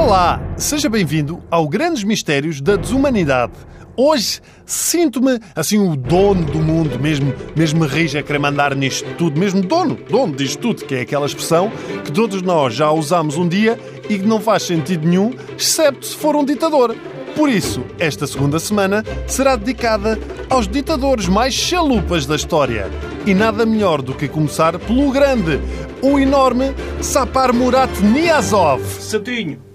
Olá, seja bem-vindo ao Grandes Mistérios da Desumanidade. Hoje sinto-me assim o dono do mundo, mesmo, mesmo me rige a querer mandar nisto tudo, mesmo dono, dono disto tudo, que é aquela expressão que todos nós já usamos um dia e que não faz sentido nenhum, excepto se for um ditador. Por isso, esta segunda semana será dedicada aos ditadores mais chalupas da história. E nada melhor do que começar pelo grande, o enorme Sapar Murat Niazov. Santinho.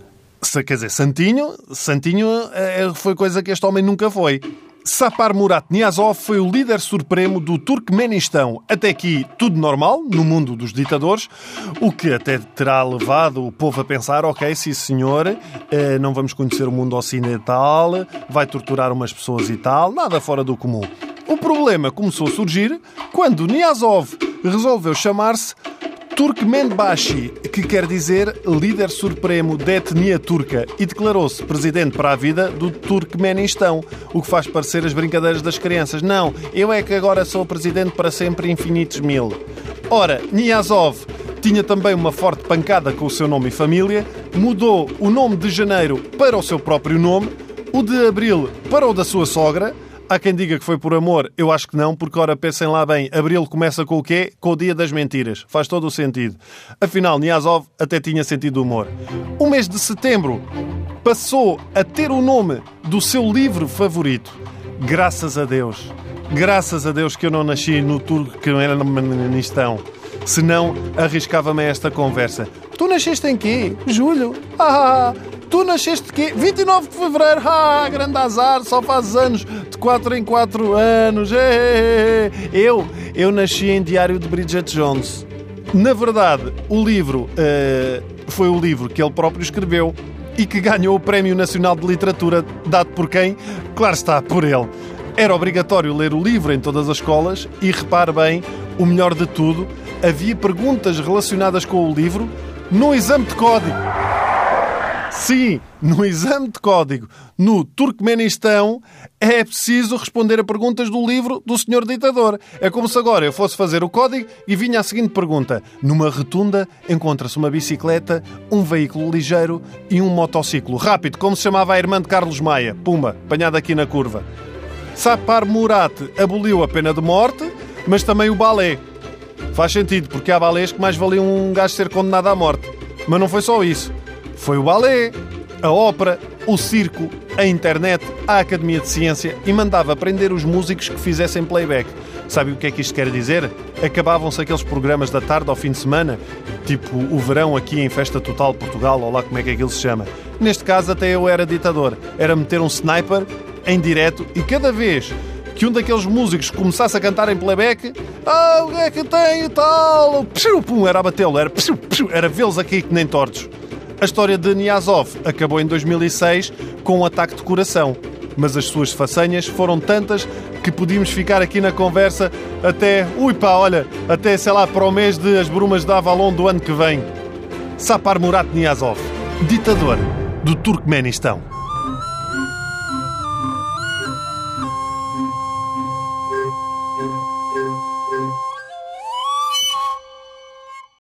Quer dizer, Santinho, Santinho é, foi coisa que este homem nunca foi. Sapar Murat Niazov foi o líder supremo do Turcomenistão. Até aqui, tudo normal no mundo dos ditadores, o que até terá levado o povo a pensar: ok, sim senhor, eh, não vamos conhecer o mundo ocidental, vai torturar umas pessoas e tal, nada fora do comum. O problema começou a surgir quando Niazov resolveu chamar-se Turkmenbashi, que quer dizer líder supremo da etnia turca, e declarou-se presidente para a vida do Turkmenistão, o que faz parecer as brincadeiras das crianças. Não, eu é que agora sou presidente para sempre infinitos mil. Ora, Niazov tinha também uma forte pancada com o seu nome e família, mudou o nome de Janeiro para o seu próprio nome, o de Abril para o da sua sogra, Há quem diga que foi por amor, eu acho que não, porque ora pensem lá bem, abril começa com o quê? Com o dia das mentiras. Faz todo o sentido. Afinal, Niazov até tinha sentido humor. O mês de setembro passou a ter o nome do seu livro favorito. Graças a Deus. Graças a Deus que eu não nasci no Turcomenistão. Senão, arriscava-me esta conversa. Tu nasceste em quê? Julho? Ah, tu nasceste quê? 29 de Fevereiro. Ah, grande azar, só fazes anos de 4 em 4 anos. Eu, eu nasci em Diário de Bridget Jones. Na verdade, o livro uh, foi o livro que ele próprio escreveu e que ganhou o Prémio Nacional de Literatura, dado por quem? Claro está, por ele. Era obrigatório ler o livro em todas as escolas e, repare bem, o melhor de tudo, havia perguntas relacionadas com o livro no exame de código. Sim, no exame de código no Turcomenistão é preciso responder a perguntas do livro do senhor ditador. É como se agora eu fosse fazer o código e vinha a seguinte pergunta. Numa retunda encontra-se uma bicicleta, um veículo ligeiro e um motociclo. Rápido, como se chamava a irmã de Carlos Maia. Pumba, apanhada aqui na curva. Sapar Murat aboliu a pena de morte, mas também o balé. Faz sentido, porque há balés que mais valiam um gajo ser condenado à morte. Mas não foi só isso. Foi o balé, a ópera, o circo, a internet, a Academia de Ciência e mandava prender os músicos que fizessem playback. Sabe o que é que isto quer dizer? Acabavam-se aqueles programas da tarde ao fim de semana, tipo o verão aqui em Festa Total Portugal, ou lá como é que aquilo se chama. Neste caso até eu era ditador. Era meter um sniper em direto e cada vez que um daqueles músicos começasse a cantar em playback, ah, o que é que tem e tal, psiu, pum, era a batê-lo, era, psiu, era vê-los aqui que nem tortos. A história de Niazov acabou em 2006 com um ataque de coração, mas as suas façanhas foram tantas que podíamos ficar aqui na conversa até, ui pá, olha, até sei lá para o mês de As Brumas de Avalon do ano que vem. Sapar Murat Niazov, ditador do Turcomenistão.